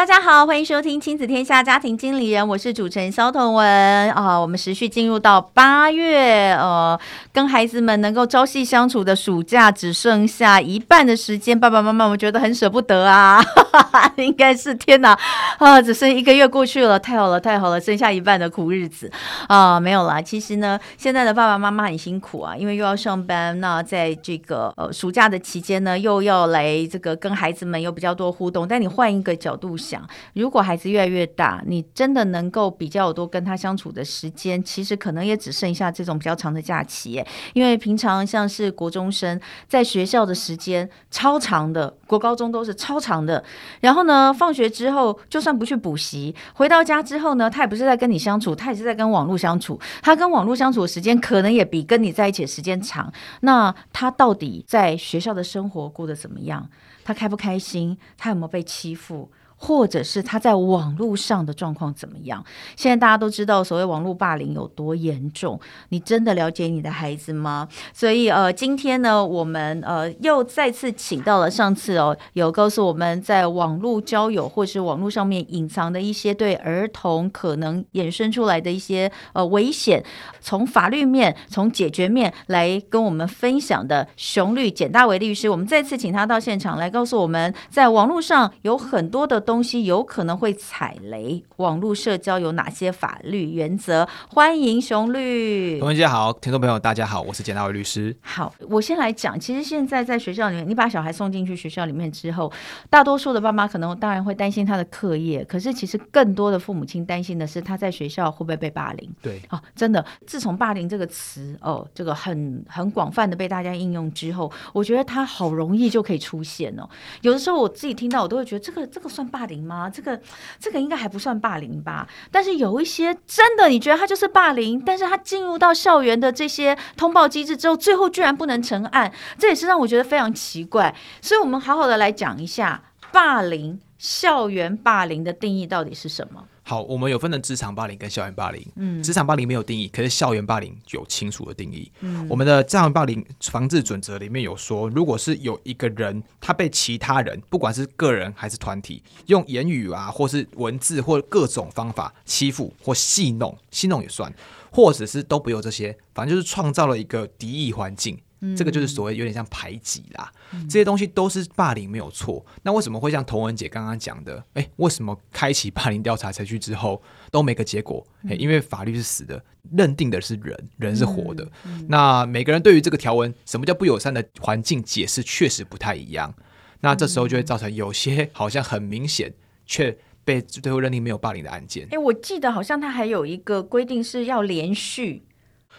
大家好，欢迎收听《亲子天下家庭经理人》，我是主持人萧彤文啊。我们持续进入到八月，呃，跟孩子们能够朝夕相处的暑假只剩下一半的时间，爸爸妈妈我觉得很舍不得啊，哈哈，应该是天哪啊，只剩一个月过去了，太好了，太好了，剩下一半的苦日子啊，没有啦。其实呢，现在的爸爸妈妈很辛苦啊，因为又要上班，那在这个呃暑假的期间呢，又要来这个跟孩子们有比较多互动，但你换一个角度。想，如果孩子越来越大，你真的能够比较多跟他相处的时间，其实可能也只剩下这种比较长的假期。因为平常像是国中生在学校的时间超长的，国高中都是超长的。然后呢，放学之后就算不去补习，回到家之后呢，他也不是在跟你相处，他也是在跟网络相处。他跟网络相处的时间可能也比跟你在一起的时间长。那他到底在学校的生活过得怎么样？他开不开心？他有没有被欺负？或者是他在网络上的状况怎么样？现在大家都知道所谓网络霸凌有多严重，你真的了解你的孩子吗？所以呃，今天呢，我们呃又再次请到了上次哦，有告诉我们在网络交友或是网络上面隐藏的一些对儿童可能衍生出来的一些呃危险，从法律面、从解决面来跟我们分享的熊律简大为律师，我们再次请他到现场来告诉我们，在网络上有很多的。东西有可能会踩雷，网络社交有哪些法律原则？欢迎熊律。同学好，听众朋友大家好，我是简大为律师。好，我先来讲，其实现在在学校里面，你把小孩送进去学校里面之后，大多数的爸妈可能当然会担心他的课业，可是其实更多的父母亲担心的是他在学校会不会被霸凌。对，哦，真的，自从霸凌这个词哦，这个很很广泛的被大家应用之后，我觉得它好容易就可以出现哦。有的时候我自己听到，我都会觉得这个这个算。霸凌吗？这个这个应该还不算霸凌吧？但是有一些真的，你觉得他就是霸凌，但是他进入到校园的这些通报机制之后，最后居然不能成案，这也是让我觉得非常奇怪。所以，我们好好的来讲一下霸凌，校园霸凌的定义到底是什么？好，我们有分成职场霸凌跟校园霸凌。嗯，职场霸凌没有定义，可是校园霸凌有清楚的定义。嗯，我们的校园霸凌防治准则里面有说，如果是有一个人他被其他人，不管是个人还是团体，用言语啊，或是文字或各种方法欺负或戏弄，戏弄也算，或者是都不用这些，反正就是创造了一个敌意环境。这个就是所谓有点像排挤啦，嗯、这些东西都是霸凌没有错。那为什么会像童文姐刚刚讲的？哎，为什么开启霸凌调查程序之后都没个结果？诶，因为法律是死的，认定的是人，人是活的。那每个人对于这个条文，什么叫不友善的环境解释确实不太一样。那这时候就会造成有些 好像很明显却被最后认定没有霸凌的案件。诶，我记得好像他还有一个规定是要连续。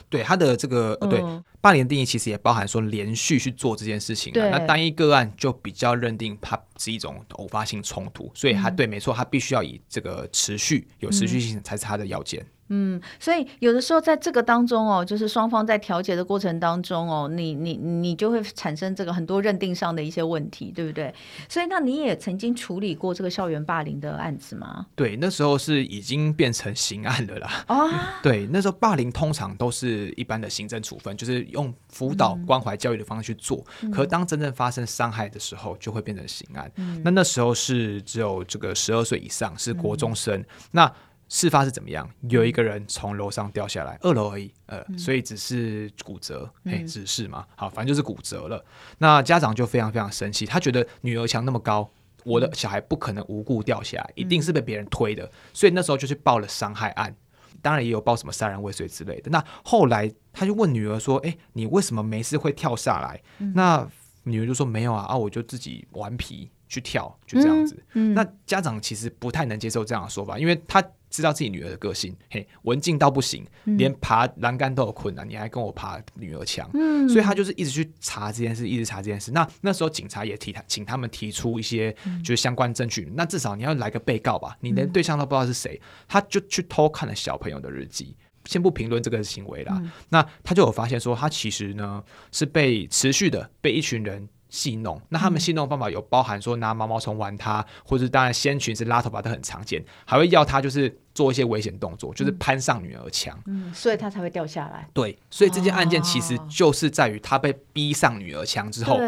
对他的这个、嗯、对霸凌定义，其实也包含说连续去做这件事情。对那单一个案就比较认定它是一种偶发性冲突，所以它对，没错，它必须要以这个持续有持续性才是它的要件。嗯嗯，所以有的时候在这个当中哦，就是双方在调解的过程当中哦，你你你就会产生这个很多认定上的一些问题，对不对？所以那你也曾经处理过这个校园霸凌的案子吗？对，那时候是已经变成刑案了啦。啊、哦，对，那时候霸凌通常都是一般的行政处分，就是用辅导关怀教育的方式去做。嗯、可当真正发生伤害的时候，就会变成刑案。嗯、那那时候是只有这个十二岁以上，是国中生。嗯、那事发是怎么样？有一个人从楼上掉下来，二楼而已，呃，嗯、所以只是骨折，嘿，只是嘛，好，反正就是骨折了。那家长就非常非常生气，他觉得女儿墙那么高，我的小孩不可能无故掉下来，一定是被别人推的，所以那时候就去报了伤害案，当然也有报什么杀人未遂之类的。那后来他就问女儿说：“哎，你为什么没事会跳下来？”那女儿就说：“没有啊，啊，我就自己顽皮去跳，就这样子。”那家长其实不太能接受这样的说法，因为他。知道自己女儿的个性，嘿，文静到不行，嗯、连爬栏杆都有困难，你还跟我爬女儿墙，嗯、所以他就是一直去查这件事，一直查这件事。那那时候警察也提他，请他们提出一些就是相关证据。嗯、那至少你要来个被告吧，你连对象都不知道是谁，他就去偷看了小朋友的日记。先不评论这个行为啦。嗯、那他就有发现说，他其实呢是被持续的被一群人。戏弄，那他们戏弄的方法有包含说拿毛毛虫玩它，或者当然掀裙是拉头发都很常见，还会要他就是做一些危险动作，就是攀上女儿墙，嗯，所以他才会掉下来。对，所以这件案件其实就是在于他被逼上女儿墙之后，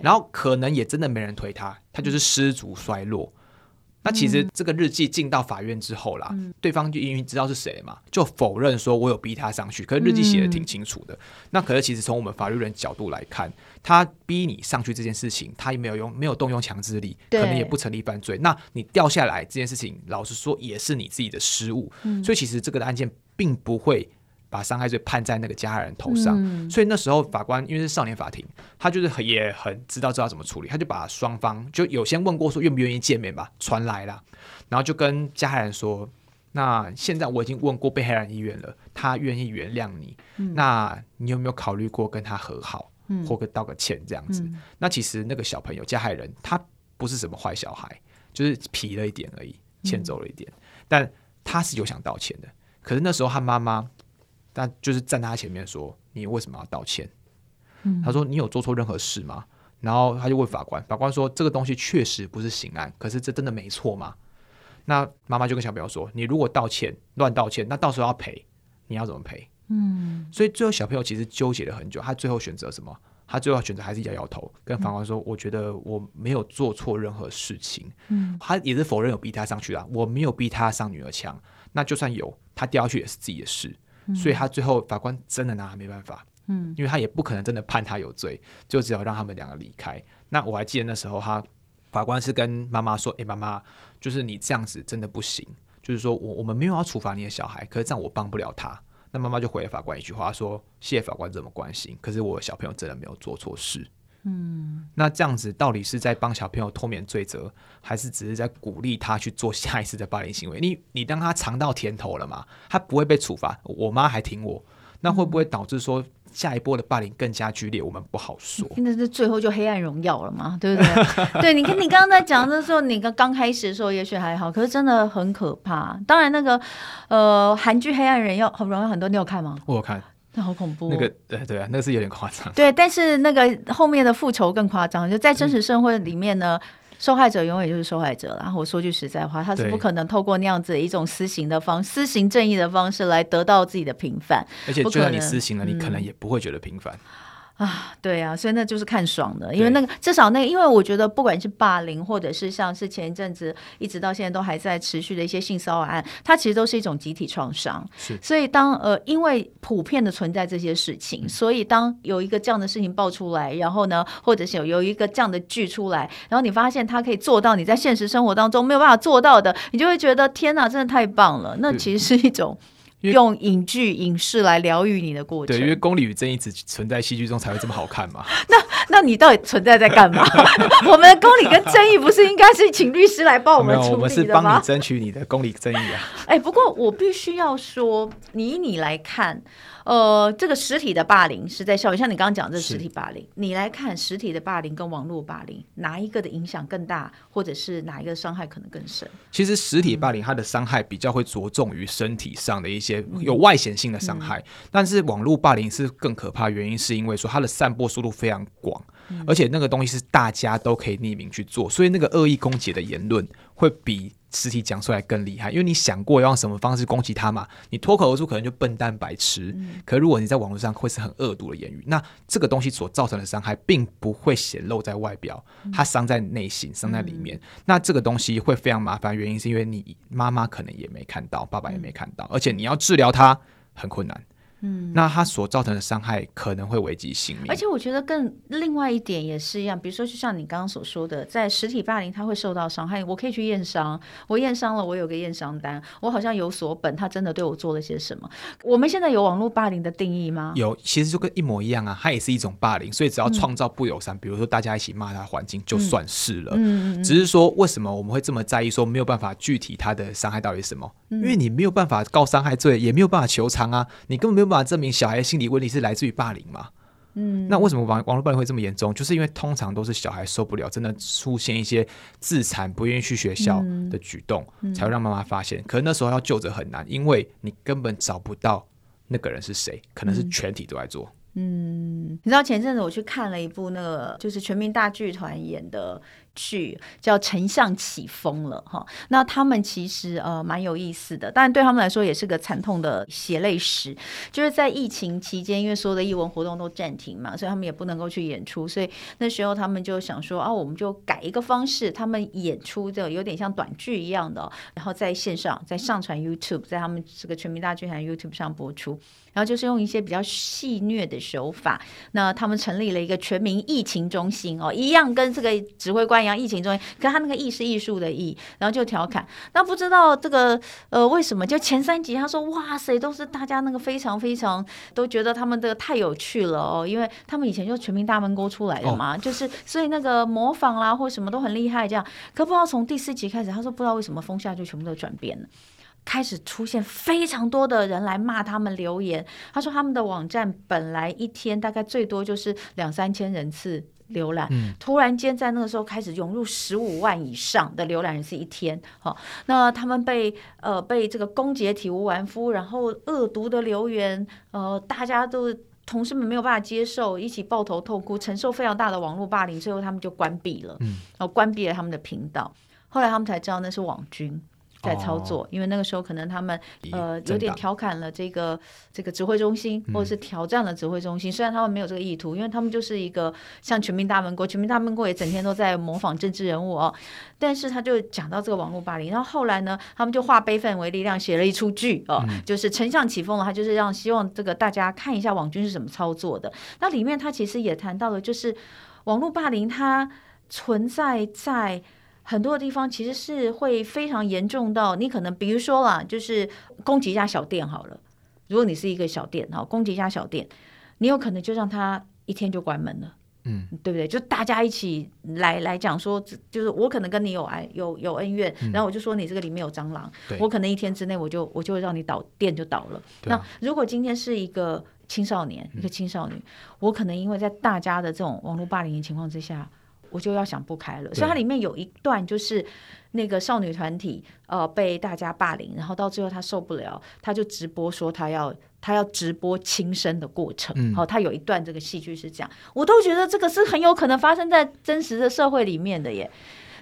然后可能也真的没人推他，他就是失足摔落。那其实这个日记进到法院之后啦，嗯、对方就因为知道是谁嘛，就否认说我有逼他上去。可是日记写的挺清楚的。嗯、那可是其实从我们法律人角度来看，他逼你上去这件事情，他也没有用，没有动用强制力，可能也不成立犯罪。那你掉下来这件事情，老实说也是你自己的失误。嗯、所以其实这个的案件并不会。把伤害罪判在那个加害人头上，嗯、所以那时候法官因为是少年法庭，他就是很也很知道知道怎么处理，他就把双方就有先问过说愿不愿意见面吧，传来了，然后就跟加害人说，那现在我已经问过被害人意愿了，他愿意原谅你，嗯、那你有没有考虑过跟他和好，嗯、或个道个歉这样子？嗯、那其实那个小朋友加害人他不是什么坏小孩，就是皮了一点而已，欠揍了一点，嗯、但他是有想道歉的，可是那时候他妈妈。但就是站在他前面说：“你为什么要道歉？”嗯、他说：“你有做错任何事吗？”然后他就问法官，法官说：“这个东西确实不是刑案，可是这真的没错吗？”那妈妈就跟小朋友说：“你如果道歉乱道歉，那到时候要赔，你要怎么赔？”嗯，所以最后小朋友其实纠结了很久，他最后选择什么？他最后选择还是摇摇头，跟法官说：“嗯、我觉得我没有做错任何事情。”嗯，他也是否认有逼他上去啊，我没有逼他上女儿墙。那就算有，他掉下去也是自己的事。所以他最后法官真的拿他没办法，嗯，因为他也不可能真的判他有罪，就只有让他们两个离开。那我还记得那时候，他法官是跟妈妈说：“诶，妈妈，就是你这样子真的不行，就是说我我们没有要处罚你的小孩，可是这样我帮不了他。”那妈妈就回了法官一句话说：“谢谢法官这么关心，可是我的小朋友真的没有做错事。”嗯，那这样子到底是在帮小朋友脱免罪责，还是只是在鼓励他去做下一次的霸凌行为？你你当他尝到甜头了嘛？他不会被处罚，我妈还挺我，那会不会导致说下一波的霸凌更加剧烈？我们不好说。那这最后就黑暗荣耀了嘛？对不对？对，你看你刚刚在讲的时候，你刚刚开始的时候也许还好，可是真的很可怕。当然那个呃韩剧《黑暗荣耀》很荣耀很多，你有看吗？我有看。那好恐怖，那个对对啊，那个是有点夸张。对，但是那个后面的复仇更夸张，就在真实社会里面呢，嗯、受害者永远就是受害者。然后我说句实在话，他是不可能透过那样子一种私刑的方、私刑正义的方式来得到自己的平反。而且，就算你私刑了，你可能也不会觉得平反。嗯啊，对啊，所以那就是看爽的，因为那个至少那个，因为我觉得不管是霸凌，或者是像是前一阵子一直到现在都还在持续的一些性骚扰案，它其实都是一种集体创伤。是，所以当呃，因为普遍的存在这些事情，所以当有一个这样的事情爆出来，然后呢，或者是有有一个这样的剧出来，然后你发现他可以做到你在现实生活当中没有办法做到的，你就会觉得天哪，真的太棒了。那其实是一种。用影剧、影视来疗愈你的过程。对，因为公理与正义只存在戏剧中才会这么好看嘛。那那你到底存在在干嘛？我们的公理跟正义不是应该是请律师来帮我们处理的吗？我们是帮你争取你的公理正义啊。哎、欸，不过我必须要说，你以你来看。呃，这个实体的霸凌是在校园，像你刚刚讲的这实体霸凌，你来看实体的霸凌跟网络霸凌，哪一个的影响更大，或者是哪一个伤害可能更深？其实实体霸凌它的伤害比较会着重于身体上的一些有外显性的伤害，嗯、但是网络霸凌是更可怕，原因是因为说它的散播速度非常广，嗯、而且那个东西是大家都可以匿名去做，所以那个恶意攻击的言论会比。实体讲出来更厉害，因为你想过要用什么方式攻击他嘛？你脱口而出可能就笨蛋白痴，嗯、可如果你在网络上会是很恶毒的言语，那这个东西所造成的伤害并不会显露在外表，它伤在内心，伤在里面。嗯、那这个东西会非常麻烦，原因是因为你妈妈可能也没看到，爸爸也没看到，而且你要治疗它很困难。嗯，那它所造成的伤害可能会危及性命。而且我觉得更另外一点也是一样，比如说就像你刚刚所说的，在实体霸凌，他会受到伤害。我可以去验伤，我验伤了，我有个验伤单，我好像有所本，他真的对我做了些什么？我们现在有网络霸凌的定义吗？有，其实就跟一模一样啊，它也是一种霸凌。所以只要创造不友善，嗯、比如说大家一起骂他环境，就算是了。嗯嗯、只是说为什么我们会这么在意？说没有办法具体他的伤害到底是什么？嗯、因为你没有办法告伤害罪，也没有办法求偿啊，你根本没有办法证明小孩。心理问题是来自于霸凌嘛？嗯，那为什么网网络霸凌会这么严重？就是因为通常都是小孩受不了，真的出现一些自残、不愿意去学校的举动，嗯嗯、才会让妈妈发现。可是那时候要救着很难，因为你根本找不到那个人是谁，可能是全体都在做。嗯，你知道前阵子我去看了一部那个就是全民大剧团演的。剧叫《丞相起风了》哈，那他们其实呃蛮有意思的，但对他们来说也是个惨痛的血泪史。就是在疫情期间，因为所有的艺文活动都暂停嘛，所以他们也不能够去演出，所以那时候他们就想说啊，我们就改一个方式，他们演出的有点像短剧一样的，然后在线上再上传 YouTube，在他们这个全民大剧团 YouTube 上播出，然后就是用一些比较戏谑的手法，那他们成立了一个全民疫情中心哦，一样跟这个指挥官一样。疫情中心，可他那个“艺”是艺术的“艺”，然后就调侃。那不知道这个呃为什么？就前三集他说：“哇塞，都是大家那个非常非常都觉得他们这个太有趣了哦，因为他们以前就全民大闷锅出来的嘛，哦、就是所以那个模仿啦或什么都很厉害。这样，可不知道从第四集开始，他说不知道为什么风向就全部都转变了，开始出现非常多的人来骂他们留言。他说他们的网站本来一天大概最多就是两三千人次。浏览，突然间在那个时候开始涌入十五万以上的浏览人次一天，好，那他们被呃被这个攻击体无完肤，然后恶毒的留言，呃，大家都同事们没有办法接受，一起抱头痛哭，承受非常大的网络霸凌，最后他们就关闭了，然后关闭了他们的频道，后来他们才知道那是网军。在操作，因为那个时候可能他们呃有点调侃了这个这个指挥中心，或者是挑战了指挥中心。虽然他们没有这个意图，因为他们就是一个像全民大闷锅，全民大闷锅也整天都在模仿政治人物哦。但是他就讲到这个网络霸凌，然后后来呢，他们就化悲愤为力量，写了一出剧哦，就是丞相起风了。他就是让希望这个大家看一下网军是怎么操作的。那里面他其实也谈到了，就是网络霸凌它存在在。很多的地方其实是会非常严重到你可能，比如说啦，就是攻击一家小店好了。如果你是一个小店哈，攻击一家小店，你有可能就让他一天就关门了，嗯，对不对？就大家一起来来讲说，就是我可能跟你有爱有有恩怨，然后我就说你这个里面有蟑螂，嗯、我可能一天之内我就我就让你倒店就倒了。啊、那如果今天是一个青少年，一个青少年，嗯、我可能因为在大家的这种网络霸凌的情况之下。我就要想不开了，所以它里面有一段就是那个少女团体呃被大家霸凌，然后到最后她受不了，她就直播说她要她要直播轻生的过程。嗯，好，她有一段这个戏剧是这样，我都觉得这个是很有可能发生在真实的社会里面的耶。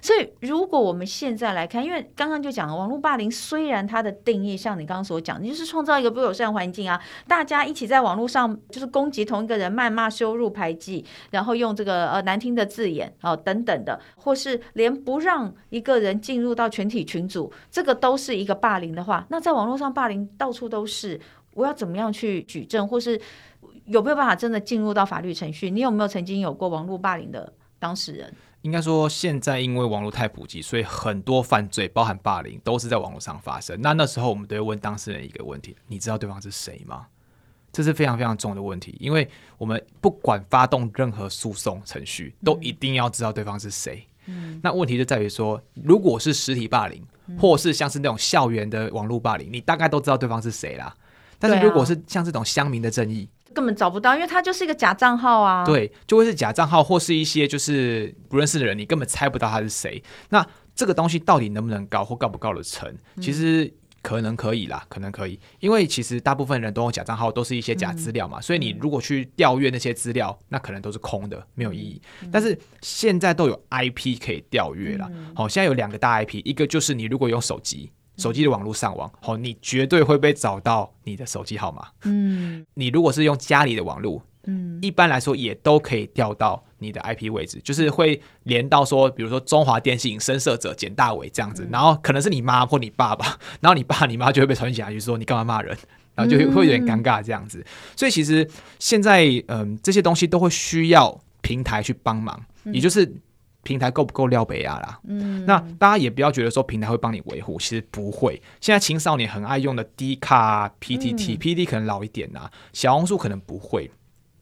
所以，如果我们现在来看，因为刚刚就讲了，网络霸凌虽然它的定义像你刚刚所讲，就是创造一个不友善环境啊，大家一起在网络上就是攻击同一个人，谩骂、羞辱、排挤，然后用这个呃难听的字眼哦等等的，或是连不让一个人进入到全体群组，这个都是一个霸凌的话，那在网络上霸凌到处都是，我要怎么样去举证，或是有没有办法真的进入到法律程序？你有没有曾经有过网络霸凌的当事人？应该说，现在因为网络太普及，所以很多犯罪，包含霸凌，都是在网络上发生。那那时候，我们都会问当事人一个问题：你知道对方是谁吗？这是非常非常重的问题，因为我们不管发动任何诉讼程序，都一定要知道对方是谁。嗯，那问题就在于说，如果是实体霸凌，或是像是那种校园的网络霸凌，你大概都知道对方是谁啦。但是如果是像这种乡民的正义，根本找不到，因为它就是一个假账号啊。对，就会是假账号，或是一些就是不认识的人，你根本猜不到他是谁。那这个东西到底能不能告，或告不告得成？其实可能可以啦，可能可以，因为其实大部分人都用假账号，都是一些假资料嘛。嗯、所以你如果去调阅那些资料，那可能都是空的，没有意义。嗯、但是现在都有 IP 可以调阅了。好、嗯，现在有两个大 IP，一个就是你如果用手机。手机的网络上网，好，你绝对会被找到你的手机号码。嗯，你如果是用家里的网络，嗯，一般来说也都可以调到你的 IP 位置，就是会连到说，比如说中华电信深色者简大伟这样子，然后可能是你妈或你爸爸，然后你爸你妈就会被传起来，就说你干嘛骂人，然后就会有点尴尬这样子。所以其实现在，嗯，这些东西都会需要平台去帮忙，也就是。平台够不够料北亚啦？嗯，那大家也不要觉得说平台会帮你维护，其实不会。现在青少年很爱用的 D 卡、PTT、PTT 可能老一点呐、啊，小红书可能不会，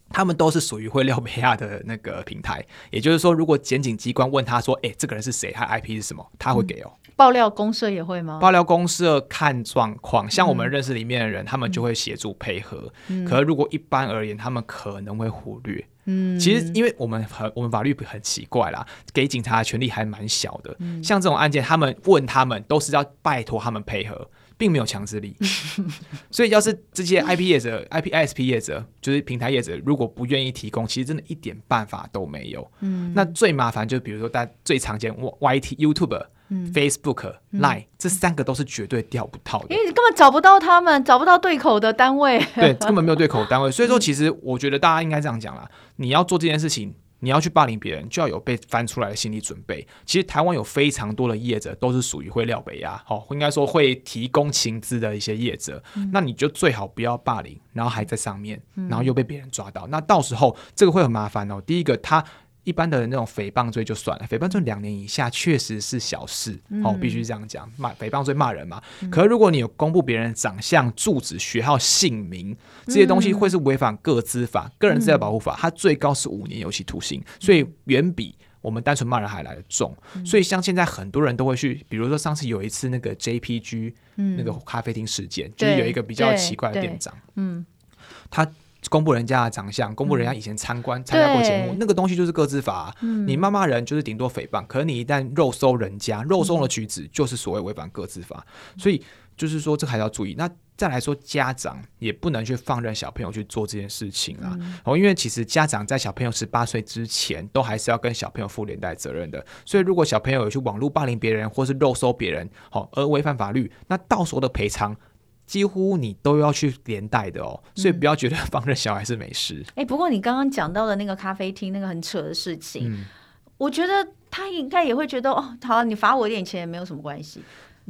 他们都是属于会料北亚的那个平台。也就是说，如果检警机关问他说：“哎、欸，这个人是谁？他 IP 是什么？”他会给哦。爆料公社也会吗？爆料公社看状况，像我们认识里面的人，嗯、他们就会协助配合。嗯、可是如果一般而言，他们可能会忽略。嗯，其实因为我们很我们法律很奇怪啦，给警察的权力还蛮小的。嗯、像这种案件，他们问他们都是要拜托他们配合，并没有强制力。所以，要是这些 IP 业者、IP ISP 业者，就是平台业者，如果不愿意提供，其实真的一点办法都没有。嗯，那最麻烦就比如说大家最常见 YT、YouTube。嗯、Facebook、Line、嗯、这三个都是绝对调不到的，因为你根本找不到他们，找不到对口的单位。对，根本没有对口的单位。所以说，其实我觉得大家应该这样讲啦：你要做这件事情，你要去霸凌别人，就要有被翻出来的心理准备。其实台湾有非常多的业者都是属于会料北亚，好，应该说会提供情资的一些业者。嗯、那你就最好不要霸凌，然后还在上面，然后又被别人抓到，嗯、那到时候这个会很麻烦哦。第一个，他。一般的那种诽谤罪就算了，诽谤罪两年以下确实是小事，嗯、哦，必须这样讲，骂诽谤罪骂人嘛。嗯、可是如果你有公布别人长相、住址、学号、姓名这些东西，会是违反个资法、嗯、个人资料保护法，它最高是五年有期徒刑，所以远比我们单纯骂人还来得重。嗯、所以像现在很多人都会去，比如说上次有一次那个 JPG、嗯、那个咖啡厅事件，就是有一个比较奇怪的店长，嗯，他。公布人家的长相，公布人家以前参观、参加过节目，那个东西就是各自法、啊。嗯、你骂骂人就是顶多诽谤，可是你一旦肉搜人家，肉搜的举止就是所谓违反各自法。嗯、所以就是说，这还要注意。那再来说，家长也不能去放任小朋友去做这件事情啊。哦、嗯，因为其实家长在小朋友十八岁之前，都还是要跟小朋友负连带责任的。所以如果小朋友有去网络霸凌别人，或是肉搜别人，好而违反法律，那到时候的赔偿。几乎你都要去连带的哦，所以不要觉得放任小孩是没事。哎、嗯欸，不过你刚刚讲到的那个咖啡厅那个很扯的事情，嗯、我觉得他应该也会觉得哦，好了，你罚我一点钱也没有什么关系。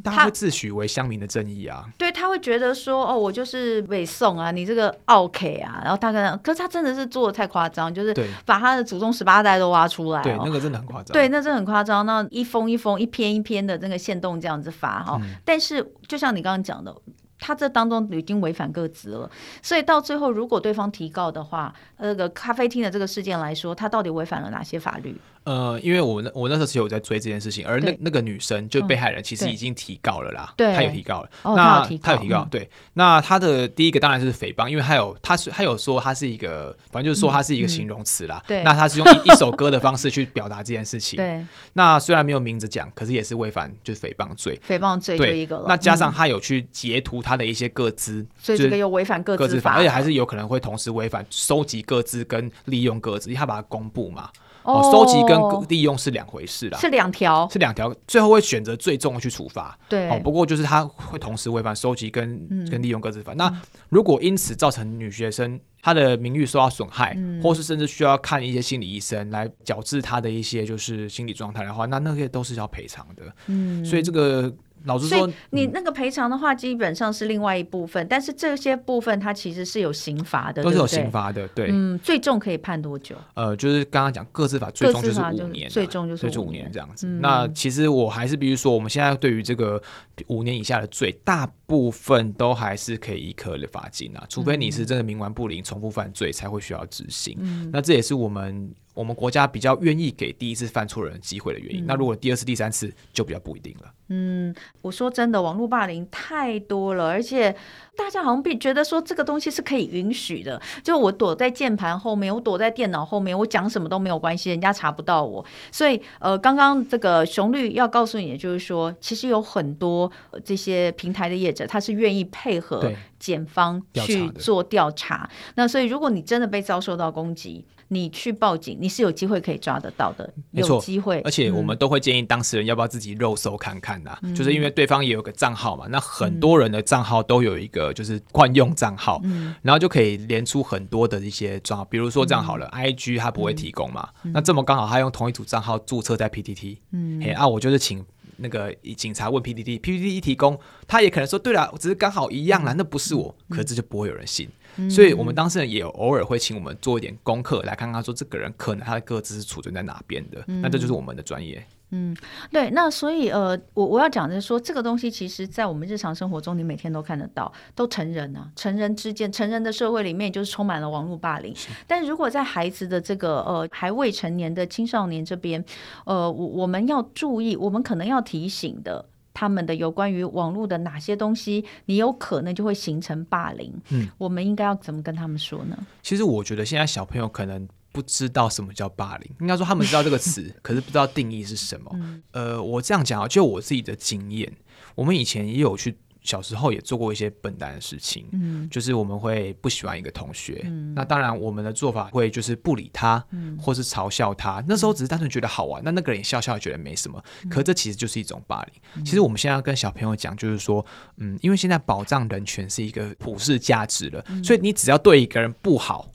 他会自诩为乡民的正义啊，对，他会觉得说哦，我就是北宋啊，你这个 OK 啊，然后他可能，可是他真的是做的太夸张，就是把他的祖宗十八代都挖出来、哦，对，那个真的很夸张，对，那真的很夸张，那一封一封、一篇一篇的那个线动这样子发哈，嗯、但是就像你刚刚讲的。他这当中已经违反个资了，所以到最后，如果对方提告的话，那个咖啡厅的这个事件来说，他到底违反了哪些法律？呃，因为我那我那时候其实有在追这件事情，而那那个女生就被害人其实已经提告了啦，对，她有提告了。哦、那她有提告，对。那她的第一个当然是诽谤，因为她有她是她有说她是一个，反正就是说她是一个形容词啦。对、那她是用一一首歌的方式去表达这件事情。对。那虽然没有名字讲，可是也是违反就是诽谤罪。诽谤罪就一个了。那加上她有去截图她的一些个资，所以这个又违反个资法，而且还是有可能会同时违反收集个资跟利用个资，因为她把它公布嘛。哦，收集跟利用是两回事啦，是两条，是两条，最后会选择最重的去处罚。对，哦，不过就是他会同时违反收集跟、嗯、跟利用各自法。那如果因此造成女学生她的名誉受到损害，嗯、或是甚至需要看一些心理医生来矫治她的一些就是心理状态的话，那那些都是要赔偿的。嗯，所以这个。老实说，你那个赔偿的话，基本上是另外一部分，嗯、但是这些部分它其实是有刑罚的，都是有刑罚的，对。嗯，最重可以判多久？呃，就是刚刚讲各自法最重就是五年，最重就是五年这样子。嗯、那其实我还是比如说，我们现在对于这个五年以下的罪，大部分都还是可以一颗的罚金啊，除非你是真的冥顽不灵、重复犯罪才会需要执行。嗯、那这也是我们。我们国家比较愿意给第一次犯错人机会的原因，嗯、那如果第二次、第三次就比较不一定了。嗯，我说真的，网络霸凌太多了，而且大家好像觉得说这个东西是可以允许的，就我躲在键盘后面，我躲在电脑后面，我讲什么都没有关系，人家查不到我。所以，呃，刚刚这个熊律要告诉你的就是说，其实有很多这些平台的业者，他是愿意配合检方去做调查。那所以，如果你真的被遭受到攻击，你去报警，你是有机会可以抓得到的，没错，有机会。而且我们都会建议当事人要不要自己肉搜看看呐、啊，嗯、就是因为对方也有个账号嘛，那很多人的账号都有一个就是惯用账号，嗯、然后就可以连出很多的一些账号，比如说这样好了、嗯、，IG 他不会提供嘛，嗯、那这么刚好他用同一组账号注册在 PTT，嗯，哎啊，我就是请那个警察问 PTT，PTT 一提供，他也可能说对了，只是刚好一样啦，嗯、那不是我，可是这就不会有人信。所以，我们当事人也偶尔会请我们做一点功课，来看看说这个人可能他的个资是储存在哪边的。嗯、那这就是我们的专业。嗯，对。那所以，呃，我我要讲的是说，这个东西其实在我们日常生活中，你每天都看得到，都成人啊，成人之间，成人的社会里面就是充满了网络霸凌。是但如果在孩子的这个呃还未成年的青少年这边，呃，我我们要注意，我们可能要提醒的。他们的有关于网络的哪些东西，你有可能就会形成霸凌？嗯，我们应该要怎么跟他们说呢？其实我觉得现在小朋友可能不知道什么叫霸凌，应该说他们知道这个词，可是不知道定义是什么。嗯、呃，我这样讲啊，就我自己的经验，我们以前也有去小时候也做过一些笨蛋的事情，嗯，就是我们会不喜欢一个同学，嗯，那当然我们的做法会就是不理他，嗯，或是嘲笑他。那时候只是单纯觉得好玩，那那个人也笑笑觉得没什么。可这其实就是一种霸凌。其实我们现在要跟小朋友讲，就是说，嗯，因为现在保障人权是一个普世价值了，所以你只要对一个人不好，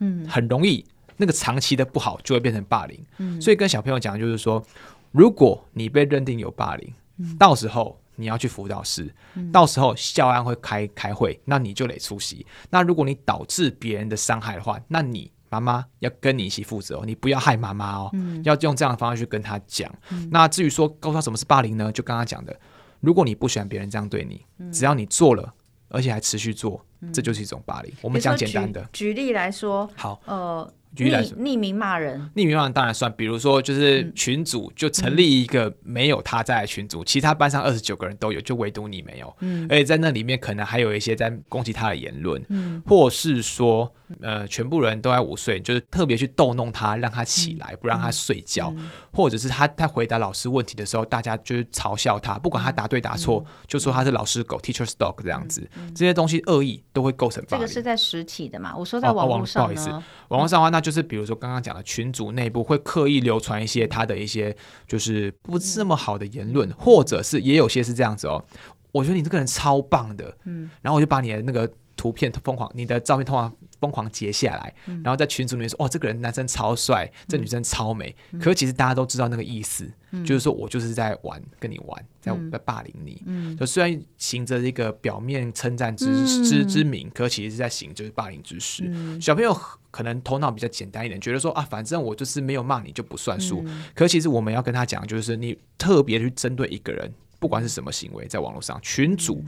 嗯，很容易那个长期的不好就会变成霸凌。嗯，所以跟小朋友讲就是说，如果你被认定有霸凌，到时候。你要去辅导室，嗯、到时候校安会开开会，那你就得出席。那如果你导致别人的伤害的话，那你妈妈要跟你一起负责哦，你不要害妈妈哦，嗯、要用这样的方式去跟他讲。嗯、那至于说告诉他什么是霸凌呢？就刚刚讲的，如果你不喜欢别人这样对你，嗯、只要你做了，而且还持续做，嗯、这就是一种霸凌。我们讲简单的，举，举例来说，好，呃。举例来说，匿名骂人，匿名骂人当然算。比如说，就是群组就成立一个没有他在的群组，嗯、其他班上二十九个人都有，就唯独你没有。嗯，而且在那里面可能还有一些在攻击他的言论，嗯，或是说，呃，全部人都在午睡，就是特别去逗弄他，让他起来，不让他睡觉，或者是他他回答老师问题的时候，大家就是嘲笑他，不管他答对答错，嗯、就说他是老师狗 （teacher's dog） 这样子，这些东西恶意都会构成霸凌。这个是在实体的嘛？我说在网络上、哦哦、不好意思，网络上的话，那就是比如说刚刚讲的群组内部会刻意流传一些他的一些就是不这么好的言论，或者是也有些是这样子哦。我觉得你这个人超棒的，嗯，然后我就把你的那个图片疯狂，你的照片疯狂疯狂截下来，然后在群组里面说，哦，这个人男生超帅，这女生超美。可是其实大家都知道那个意思，就是说我就是在玩，跟你玩，在在霸凌你。就虽然行着一个表面称赞之之之名，可其实是在行就是霸凌之实。小朋友可能头脑比较简单一点，觉得说啊，反正我就是没有骂你就不算数。可其实我们要跟他讲，就是你特别去针对一个人，不管是什么行为，在网络上群组、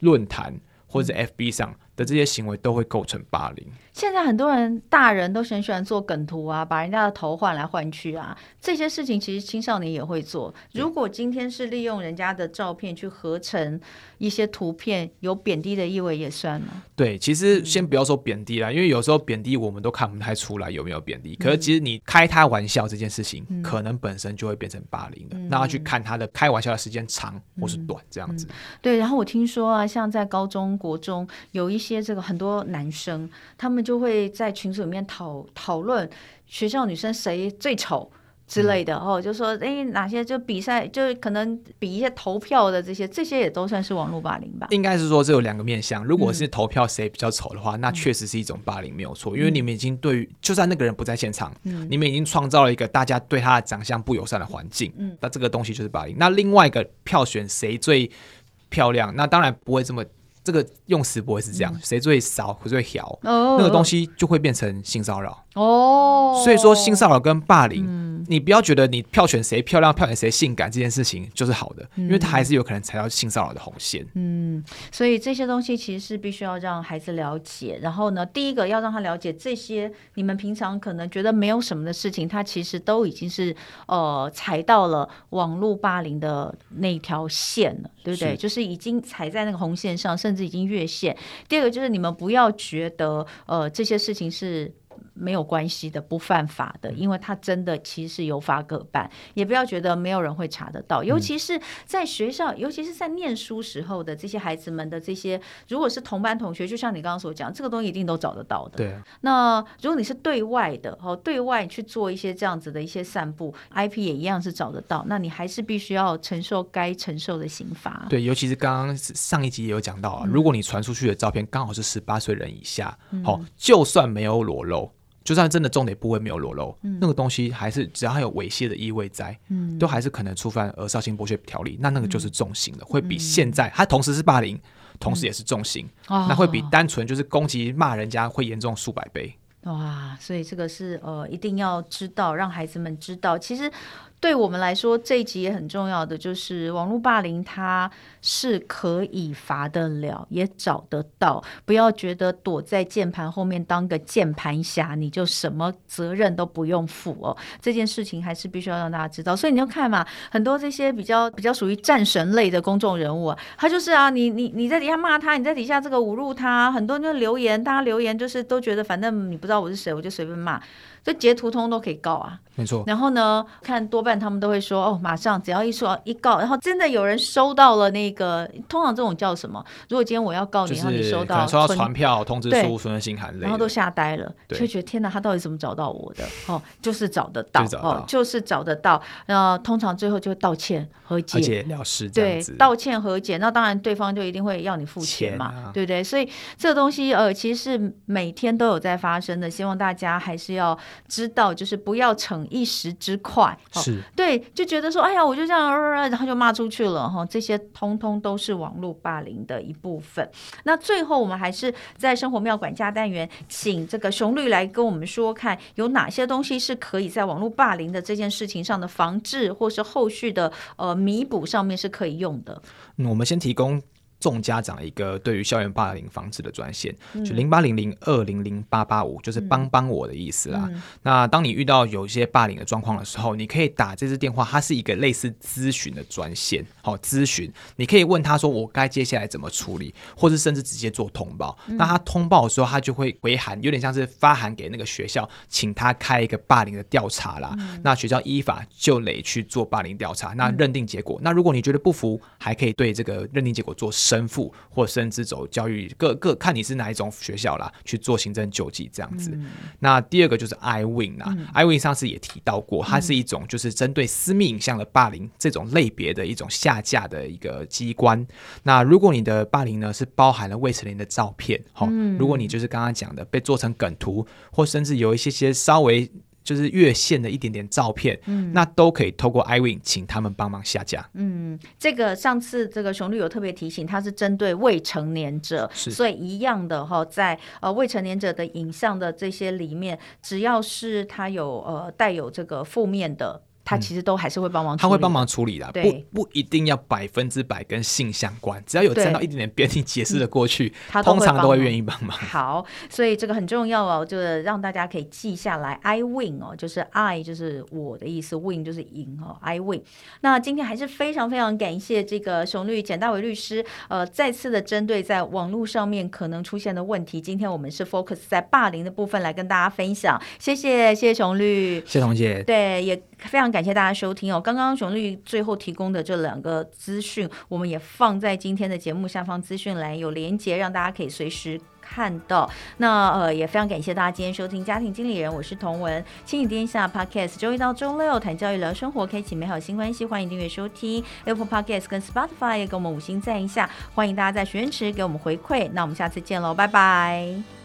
论坛或者 FB 上。的这些行为都会构成霸凌。现在很多人大人都很喜欢做梗图啊，把人家的头换来换去啊，这些事情其实青少年也会做。如果今天是利用人家的照片去合成一些图片，有贬低的意味也算吗？对，其实先不要说贬低啦，因为有时候贬低我们都看不太出来有没有贬低。可是其实你开他玩笑这件事情，可能本身就会变成霸凌的。那要去看他的开玩笑的时间长或是短这样子。对，然后我听说啊，像在高中国中有一些这个。很多男生，他们就会在群组里面讨讨论学校女生谁最丑之类的，哦、嗯，就说哎，哪些就比赛，就可能比一些投票的这些，这些也都算是网络霸凌吧？应该是说这有两个面向，如果是投票谁比较丑的话，嗯、那确实是一种霸凌，没有错，因为你们已经对于就算那个人不在现场，嗯、你们已经创造了一个大家对他的长相不友善的环境，嗯，那这个东西就是霸凌。那另外一个票选谁最漂亮，那当然不会这么。这个用词不会是这样，谁最骚，谁最小，那个东西就会变成性骚扰。哦，所以说性骚扰跟霸凌，嗯、你不要觉得你票选谁漂亮、票选谁性感这件事情就是好的，嗯、因为他还是有可能踩到性骚扰的红线。嗯，所以这些东西其实是必须要让孩子了解。然后呢，第一个要让他了解这些你们平常可能觉得没有什么的事情，他其实都已经是呃踩到了网络霸凌的那条线了，对不对？是就是已经踩在那个红线上，甚至已经越线。第二个就是你们不要觉得呃这些事情是。没有关系的，不犯法的，因为他真的其实有法可办，也不要觉得没有人会查得到。尤其是在学校，嗯、尤其是在念书时候的这些孩子们的这些，如果是同班同学，就像你刚刚所讲，这个东西一定都找得到的。对。那如果你是对外的，哦，对外去做一些这样子的一些散布，IP 也一样是找得到。那你还是必须要承受该承受的刑罚。对，尤其是刚刚上一集也有讲到啊，嗯、如果你传出去的照片刚好是十八岁人以下，好、嗯，就算没有裸露。就算真的重点部位没有裸露，嗯、那个东西还是只要它有猥亵的意味在，嗯、都还是可能触犯儿少性剥削条例。那那个就是重刑的，嗯、会比现在它同时是霸凌，同时也是重刑，嗯、那会比单纯就是攻击骂人家会严重数百倍。哇，所以这个是呃一定要知道，让孩子们知道，其实。对我们来说，这一集也很重要的就是网络霸凌，它是可以罚得了，也找得到。不要觉得躲在键盘后面当个键盘侠，你就什么责任都不用负哦。这件事情还是必须要让大家知道。所以你要看嘛，很多这些比较比较属于战神类的公众人物啊，他就是啊，你你你在底下骂他，你在底下这个侮辱他，很多人就留言，大家留言就是都觉得反正你不知道我是谁，我就随便骂。这截图通都可以告啊，没错。然后呢，看多半。他们都会说哦，马上只要一说一告，然后真的有人收到了那个，通常这种叫什么？如果今天我要告你，然后你收到收到传票、通知书、存证信函，然后都吓呆了，就觉得天哪，他到底怎么找到我的？哦，就是找得到，哦，就是找得到。那通常最后就道歉和解了事，对，道歉和解。那当然对方就一定会要你付钱嘛，钱啊、对不对？所以这个东西呃，其实是每天都有在发生的。希望大家还是要知道，就是不要逞一时之快，是、哦、对，就觉得说，哎呀，我就这样，然后就骂出去了哈、哦。这些通通都是网络霸凌的一部分。那最后我们还是在生活妙管家单元，请这个熊律来跟我们说，看有哪些东西是可以在网络霸凌的这件事情上的防治，或是后续的呃弥补上面是可以用的。嗯，我们先提供。众家长一个对于校园霸凌防治的专线，就零八零零二零零八八五，就是帮帮我的意思啦。嗯、那当你遇到有一些霸凌的状况的时候，你可以打这支电话，它是一个类似咨询的专线。好，咨询你可以问他说，我该接下来怎么处理，或是甚至直接做通报。嗯、那他通报的时候，他就会回函，有点像是发函给那个学校，请他开一个霸凌的调查啦。嗯、那学校依法就得去做霸凌调查，那认定结果。嗯、那如果你觉得不服，还可以对这个认定结果做申复，或甚至走教育各各看你是哪一种学校啦，去做行政救济这样子。嗯、那第二个就是 iwin 啊、嗯、iwin 上次也提到过，它是一种就是针对私密影像的霸凌这种类别的一种下架的一个机关。那如果你的霸凌呢是包含了未成年的照片，哈、嗯，如果你就是刚刚讲的被做成梗图，或甚至有一些些稍微。就是越线的一点点照片，嗯，那都可以透过 iwin 请他们帮忙下架。嗯，这个上次这个熊律有特别提醒，它是针对未成年者，所以一样的哈，在呃未成年者的影像的这些里面，只要是他有呃带有这个负面的。他其实都还是会帮忙，他会帮忙处理的，不不一定要百分之百跟性相关，只要有沾到一点点边，你解释的过去，他通常都会愿意帮忙。好，所以这个很重要哦，就是让大家可以记下来，iwin 哦，就是 I 就是我的意思，win 就是赢哦，iwin。那今天还是非常非常感谢这个熊律简大伟律师，呃，再次的针对在网络上面可能出现的问题，今天我们是 focus 在霸凌的部分来跟大家分享，谢谢谢谢熊律，谢谢童姐，对也。非常感谢大家收听哦！刚刚熊律最后提供的这两个资讯，我们也放在今天的节目下方资讯栏有连接，让大家可以随时看到。那呃，也非常感谢大家今天收听《家庭经理人》，我是童文，亲子天下 Podcast，周一到周六谈教育聊生活，开启美好新关系。欢迎订阅收听 Apple Podcast 跟 Spotify，也给我们五星赞一下。欢迎大家在许愿池给我们回馈。那我们下次见喽，拜拜。